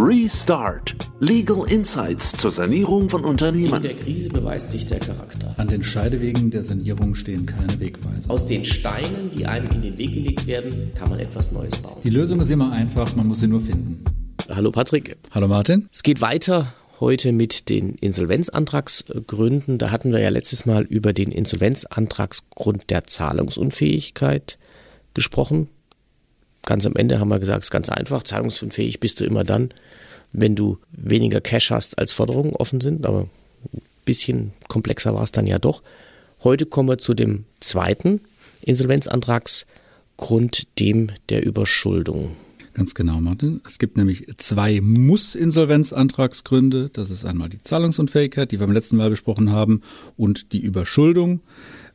Restart. Legal Insights zur Sanierung von Unternehmen. In der Krise beweist sich der Charakter. An den Scheidewegen der Sanierung stehen keine Wegweiser. Aus den Steinen, die einem in den Weg gelegt werden, kann man etwas Neues bauen. Die Lösung ist immer einfach, man muss sie nur finden. Hallo Patrick. Hallo Martin. Es geht weiter heute mit den Insolvenzantragsgründen. Da hatten wir ja letztes Mal über den Insolvenzantragsgrund der Zahlungsunfähigkeit gesprochen. Ganz am Ende haben wir gesagt, es ist ganz einfach. Zahlungsunfähig bist du immer dann, wenn du weniger Cash hast, als Forderungen offen sind. Aber ein bisschen komplexer war es dann ja doch. Heute kommen wir zu dem zweiten Insolvenzantragsgrund, dem der Überschuldung. Ganz genau, Martin. Es gibt nämlich zwei Muss-Insolvenzantragsgründe. Das ist einmal die Zahlungsunfähigkeit, die wir beim letzten Mal besprochen haben, und die Überschuldung.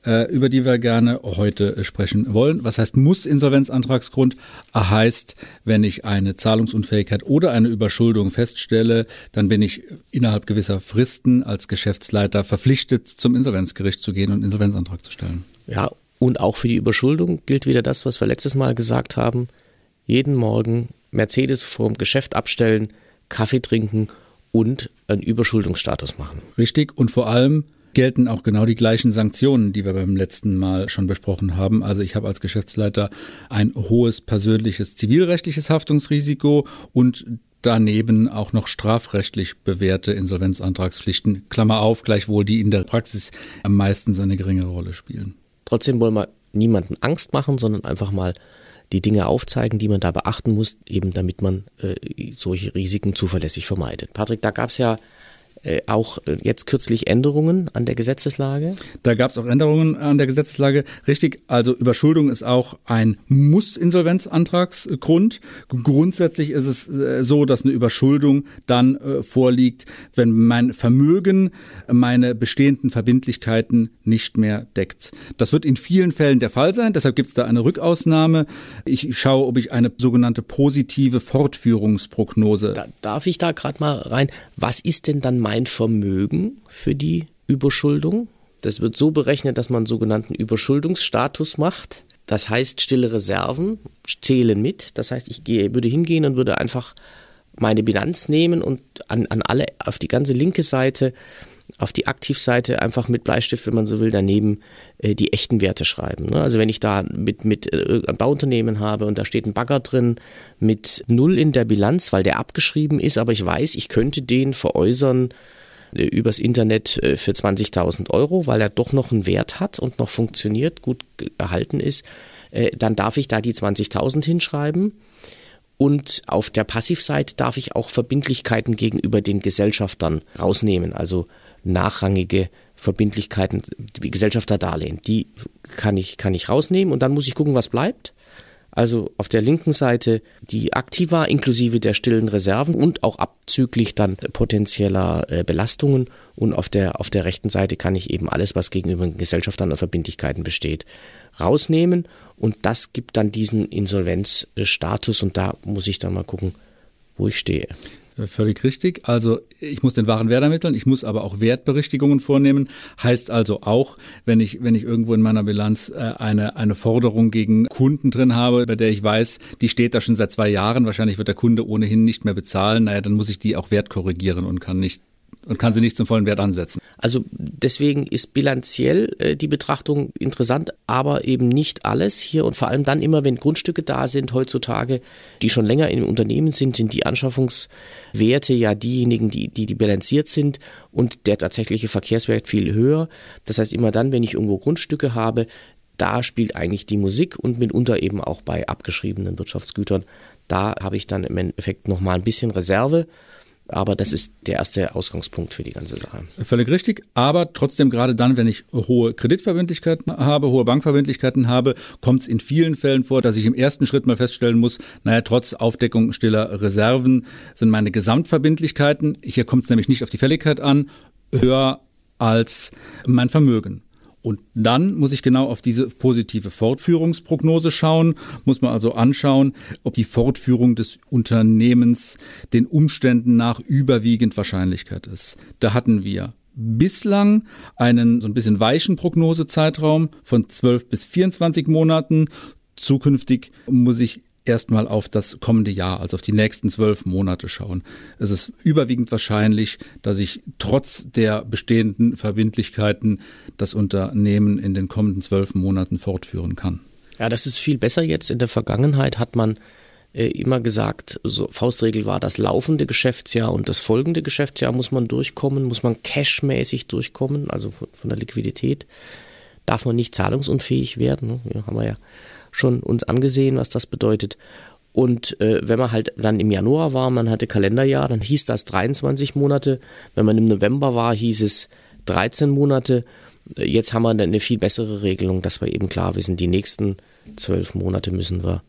Äh, über die wir gerne heute sprechen wollen. Was heißt muss Insolvenzantragsgrund? Heißt, wenn ich eine Zahlungsunfähigkeit oder eine Überschuldung feststelle, dann bin ich innerhalb gewisser Fristen als Geschäftsleiter verpflichtet, zum Insolvenzgericht zu gehen und einen Insolvenzantrag zu stellen. Ja, und auch für die Überschuldung gilt wieder das, was wir letztes Mal gesagt haben. Jeden Morgen Mercedes vorm Geschäft abstellen, Kaffee trinken und einen Überschuldungsstatus machen. Richtig. Und vor allem gelten auch genau die gleichen Sanktionen, die wir beim letzten Mal schon besprochen haben. Also ich habe als Geschäftsleiter ein hohes persönliches zivilrechtliches Haftungsrisiko und daneben auch noch strafrechtlich bewährte Insolvenzantragspflichten. Klammer auf, gleichwohl die in der Praxis am meisten eine geringere Rolle spielen. Trotzdem wollen wir niemanden Angst machen, sondern einfach mal die Dinge aufzeigen, die man da beachten muss, eben damit man äh, solche Risiken zuverlässig vermeidet. Patrick, da gab es ja auch äh, jetzt kürzlich Änderungen an der Gesetzeslage? Da gab es auch Änderungen an der Gesetzeslage. Richtig, also Überschuldung ist auch ein Muss-Insolvenzantragsgrund. Grundsätzlich ist es äh, so, dass eine Überschuldung dann vorliegt, wenn mein Vermögen meine bestehenden Verbindlichkeiten nicht mehr deckt. Das wird in vielen Fällen der Fall sein, deshalb gibt es da eine Rückausnahme. Ich schaue, ob ich eine sogenannte positive Fortführungsprognose. Da, darf ich da gerade mal rein? Was ist denn dann mein mein Vermögen für die Überschuldung. Das wird so berechnet, dass man einen sogenannten Überschuldungsstatus macht. Das heißt, stille Reserven zählen mit. Das heißt, ich gehe, würde hingehen und würde einfach meine Bilanz nehmen und an, an alle, auf die ganze linke Seite, auf die Aktivseite einfach mit Bleistift, wenn man so will, daneben äh, die echten Werte schreiben. Ne? Also wenn ich da mit, mit äh, ein Bauunternehmen habe und da steht ein Bagger drin mit null in der Bilanz, weil der abgeschrieben ist, aber ich weiß, ich könnte den veräußern äh, übers Internet äh, für 20.000 Euro, weil er doch noch einen Wert hat und noch funktioniert, gut erhalten ist, äh, dann darf ich da die 20.000 hinschreiben. Und auf der Passivseite darf ich auch Verbindlichkeiten gegenüber den Gesellschaftern rausnehmen, also nachrangige Verbindlichkeiten wie Gesellschafterdarlehen. Die kann ich, kann ich rausnehmen und dann muss ich gucken, was bleibt. Also auf der linken Seite die Aktiva inklusive der stillen Reserven und auch abzüglich dann potenzieller äh, Belastungen. Und auf der, auf der rechten Seite kann ich eben alles, was gegenüber den Gesellschaftern an Verbindlichkeiten besteht, rausnehmen. Und das gibt dann diesen Insolvenzstatus. Und da muss ich dann mal gucken, wo ich stehe. Äh, völlig richtig. Also ich muss den wahren Wert ermitteln, ich muss aber auch Wertberichtigungen vornehmen. Heißt also auch, wenn ich, wenn ich irgendwo in meiner Bilanz äh, eine, eine Forderung gegen Kunden drin habe, bei der ich weiß, die steht da schon seit zwei Jahren, wahrscheinlich wird der Kunde ohnehin nicht mehr bezahlen, naja, dann muss ich die auch wertkorrigieren und kann nicht und kann sie nicht zum vollen Wert ansetzen. Also deswegen ist bilanziell äh, die Betrachtung interessant, aber eben nicht alles hier und vor allem dann immer, wenn Grundstücke da sind heutzutage, die schon länger im Unternehmen sind, sind die Anschaffungswerte ja diejenigen, die, die, die bilanziert sind und der tatsächliche Verkehrswert viel höher. Das heißt immer dann, wenn ich irgendwo Grundstücke habe, da spielt eigentlich die Musik und mitunter eben auch bei abgeschriebenen Wirtschaftsgütern. Da habe ich dann im Endeffekt nochmal ein bisschen Reserve aber das ist der erste Ausgangspunkt für die ganze Sache. Völlig richtig. Aber trotzdem, gerade dann, wenn ich hohe Kreditverbindlichkeiten habe, hohe Bankverbindlichkeiten habe, kommt es in vielen Fällen vor, dass ich im ersten Schritt mal feststellen muss, naja, trotz Aufdeckung stiller Reserven sind meine Gesamtverbindlichkeiten, hier kommt es nämlich nicht auf die Fälligkeit an, höher als mein Vermögen. Und dann muss ich genau auf diese positive Fortführungsprognose schauen, muss man also anschauen, ob die Fortführung des Unternehmens den Umständen nach überwiegend Wahrscheinlichkeit ist. Da hatten wir bislang einen so ein bisschen weichen Prognosezeitraum von 12 bis 24 Monaten. Zukünftig muss ich erstmal auf das kommende Jahr, also auf die nächsten zwölf Monate schauen. Es ist überwiegend wahrscheinlich, dass ich trotz der bestehenden Verbindlichkeiten das Unternehmen in den kommenden zwölf Monaten fortführen kann. Ja, das ist viel besser jetzt. In der Vergangenheit hat man äh, immer gesagt, so Faustregel war das laufende Geschäftsjahr und das folgende Geschäftsjahr muss man durchkommen, muss man cashmäßig durchkommen, also von, der Liquidität. Darf man nicht zahlungsunfähig werden. Ne? Ja, haben wir ja schon uns angesehen, was das bedeutet. Und äh, wenn man halt dann im Januar war, man hatte Kalenderjahr, dann hieß das 23 Monate. Wenn man im November war, hieß es 13 Monate. Jetzt haben wir eine viel bessere Regelung, dass wir eben klar wissen, die nächsten zwölf Monate müssen wir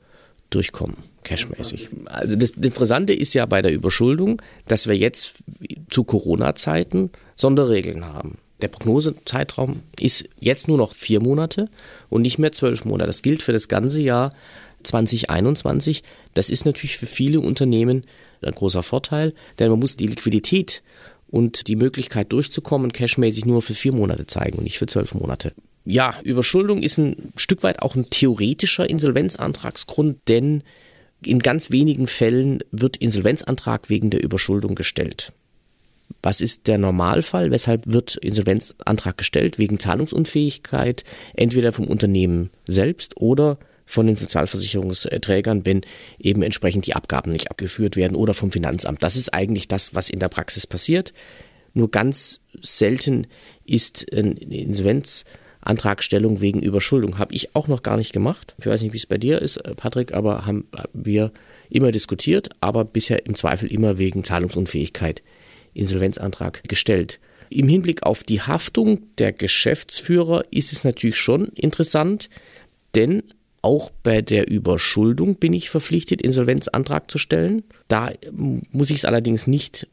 durchkommen, cashmäßig. Also das Interessante ist ja bei der Überschuldung, dass wir jetzt zu Corona-Zeiten Sonderregeln haben. Der Prognosezeitraum ist jetzt nur noch vier Monate und nicht mehr zwölf Monate. Das gilt für das ganze Jahr 2021. Das ist natürlich für viele Unternehmen ein großer Vorteil, denn man muss die Liquidität und die Möglichkeit durchzukommen cashmäßig nur für vier Monate zeigen und nicht für zwölf Monate. Ja, Überschuldung ist ein Stück weit auch ein theoretischer Insolvenzantragsgrund, denn in ganz wenigen Fällen wird Insolvenzantrag wegen der Überschuldung gestellt. Was ist der Normalfall? Weshalb wird Insolvenzantrag gestellt? Wegen Zahlungsunfähigkeit, entweder vom Unternehmen selbst oder von den Sozialversicherungsträgern, wenn eben entsprechend die Abgaben nicht abgeführt werden oder vom Finanzamt. Das ist eigentlich das, was in der Praxis passiert. Nur ganz selten ist eine Insolvenzantragstellung wegen Überschuldung. Habe ich auch noch gar nicht gemacht. Ich weiß nicht, wie es bei dir ist, Patrick, aber haben wir immer diskutiert, aber bisher im Zweifel immer wegen Zahlungsunfähigkeit Insolvenzantrag gestellt. Im Hinblick auf die Haftung der Geschäftsführer ist es natürlich schon interessant, denn auch bei der Überschuldung bin ich verpflichtet, Insolvenzantrag zu stellen. Da muss ich es allerdings nicht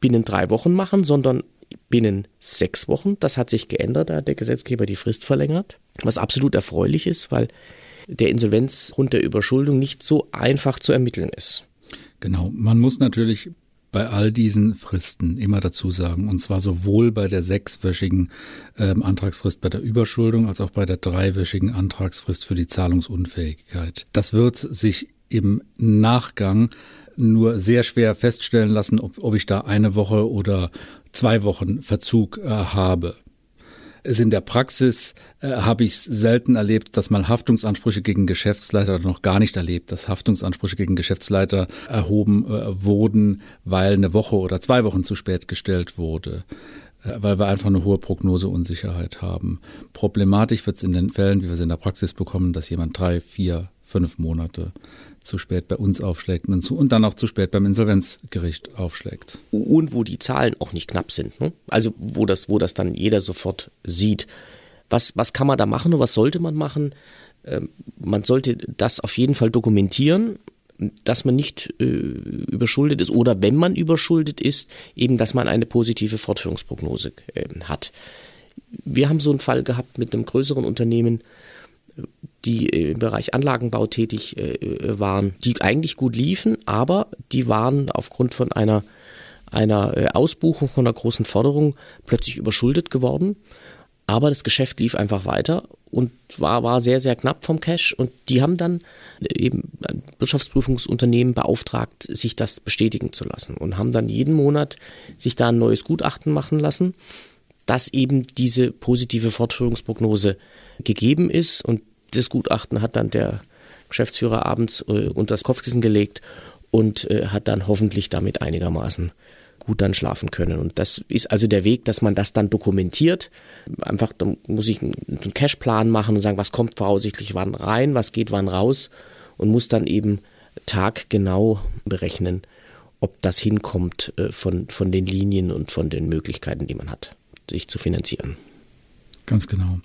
binnen drei Wochen machen, sondern binnen sechs Wochen. Das hat sich geändert, da hat der Gesetzgeber die Frist verlängert, was absolut erfreulich ist, weil der Insolvenzgrund der Überschuldung nicht so einfach zu ermitteln ist. Genau, man muss natürlich bei all diesen Fristen immer dazu sagen, und zwar sowohl bei der sechswöchigen ähm, Antragsfrist bei der Überschuldung als auch bei der dreiwöchigen Antragsfrist für die Zahlungsunfähigkeit. Das wird sich im Nachgang nur sehr schwer feststellen lassen, ob, ob ich da eine Woche oder zwei Wochen Verzug äh, habe es in der Praxis äh, habe ich selten erlebt, dass man Haftungsansprüche gegen Geschäftsleiter noch gar nicht erlebt, dass Haftungsansprüche gegen Geschäftsleiter erhoben äh, wurden, weil eine Woche oder zwei Wochen zu spät gestellt wurde äh, weil wir einfach eine hohe Prognoseunsicherheit haben. Problematisch wird es in den Fällen, wie wir es in der Praxis bekommen, dass jemand drei, vier, fünf Monate zu spät bei uns aufschlägt und, zu, und dann auch zu spät beim Insolvenzgericht aufschlägt. Und wo die Zahlen auch nicht knapp sind. Ne? Also wo das, wo das dann jeder sofort sieht. Was, was kann man da machen und was sollte man machen? Ähm, man sollte das auf jeden Fall dokumentieren, dass man nicht äh, überschuldet ist oder wenn man überschuldet ist, eben, dass man eine positive Fortführungsprognose äh, hat. Wir haben so einen Fall gehabt mit einem größeren Unternehmen, die im Bereich Anlagenbau tätig äh, waren, die eigentlich gut liefen, aber die waren aufgrund von einer, einer äh, Ausbuchung von einer großen Forderung plötzlich überschuldet geworden. Aber das Geschäft lief einfach weiter und war, war sehr, sehr knapp vom Cash. Und die haben dann äh, eben ein Wirtschaftsprüfungsunternehmen beauftragt, sich das bestätigen zu lassen und haben dann jeden Monat sich da ein neues Gutachten machen lassen, dass eben diese positive Fortführungsprognose gegeben ist. Und das Gutachten hat dann der Geschäftsführer abends äh, unter das Kopfkissen gelegt und äh, hat dann hoffentlich damit einigermaßen gut dann schlafen können. Und das ist also der Weg, dass man das dann dokumentiert. Einfach, da muss ich einen Cashplan machen und sagen, was kommt voraussichtlich wann rein, was geht wann raus und muss dann eben taggenau berechnen, ob das hinkommt äh, von, von den Linien und von den Möglichkeiten, die man hat, sich zu finanzieren. Ganz genau.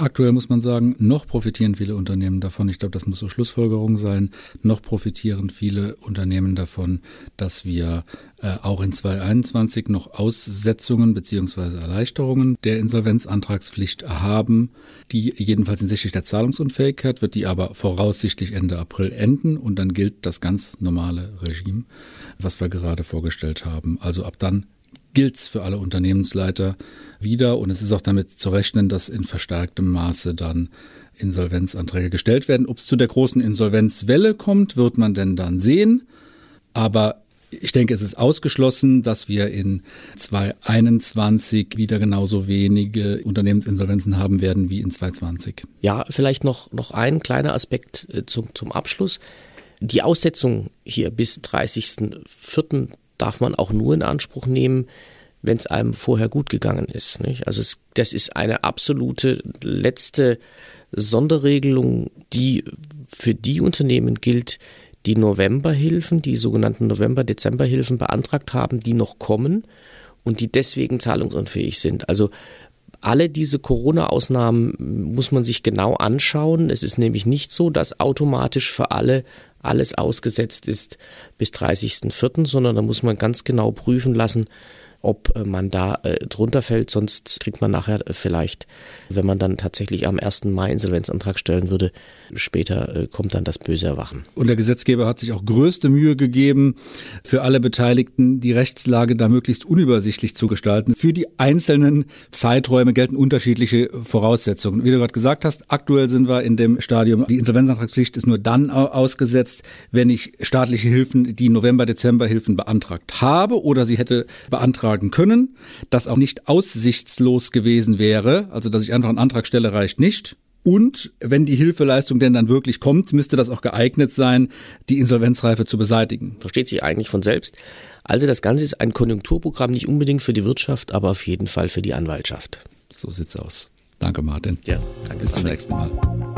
Aktuell muss man sagen, noch profitieren viele Unternehmen davon. Ich glaube, das muss so Schlussfolgerung sein. Noch profitieren viele Unternehmen davon, dass wir äh, auch in 2021 noch Aussetzungen beziehungsweise Erleichterungen der Insolvenzantragspflicht haben. Die jedenfalls hinsichtlich der Zahlungsunfähigkeit wird die aber voraussichtlich Ende April enden und dann gilt das ganz normale Regime, was wir gerade vorgestellt haben. Also ab dann gilt's für alle Unternehmensleiter wieder. Und es ist auch damit zu rechnen, dass in verstärktem Maße dann Insolvenzanträge gestellt werden. Ob es zu der großen Insolvenzwelle kommt, wird man denn dann sehen. Aber ich denke, es ist ausgeschlossen, dass wir in 2021 wieder genauso wenige Unternehmensinsolvenzen haben werden wie in 2020. Ja, vielleicht noch, noch ein kleiner Aspekt äh, zum, zum Abschluss. Die Aussetzung hier bis 30.04. darf man auch nur in Anspruch nehmen, wenn es einem vorher gut gegangen ist. Nicht? Also es, das ist eine absolute letzte Sonderregelung, die für die Unternehmen gilt, die Novemberhilfen, die sogenannten November-Dezember-Hilfen beantragt haben, die noch kommen und die deswegen zahlungsunfähig sind. Also alle diese Corona-Ausnahmen muss man sich genau anschauen. Es ist nämlich nicht so, dass automatisch für alle alles ausgesetzt ist bis 30.04., sondern da muss man ganz genau prüfen lassen, ob äh, man da äh, drunter fällt. Sonst kriegt man nachher äh, vielleicht, wenn man dann tatsächlich am 1. Mai Insolvenzantrag stellen würde, später äh, kommt dann das böse Erwachen. Und der Gesetzgeber hat sich auch größte Mühe gegeben, für alle Beteiligten die Rechtslage da möglichst unübersichtlich zu gestalten. Für die einzelnen Zeiträume gelten unterschiedliche Voraussetzungen. Wie du gerade gesagt hast, aktuell sind wir in dem Stadium, die Insolvenzantragspflicht ist nur dann ausgesetzt, wenn ich staatliche Hilfen, die November-Dezember-Hilfen beantragt habe oder sie hätte beantragt beantragen können, das auch nicht aussichtslos gewesen wäre, also dass ich einfach einen Antrag stelle, reicht nicht. Und wenn die Hilfeleistung denn dann wirklich kommt, müsste das auch geeignet sein, die Insolvenzreife zu beseitigen. Versteht sich eigentlich von selbst. Also das Ganze ist ein Konjunkturprogramm, nicht unbedingt für die Wirtschaft, aber auf jeden Fall für die Anwaltschaft. So sieht's aus. Danke, Martin. Ja, danke. Bis zum nächsten Mal.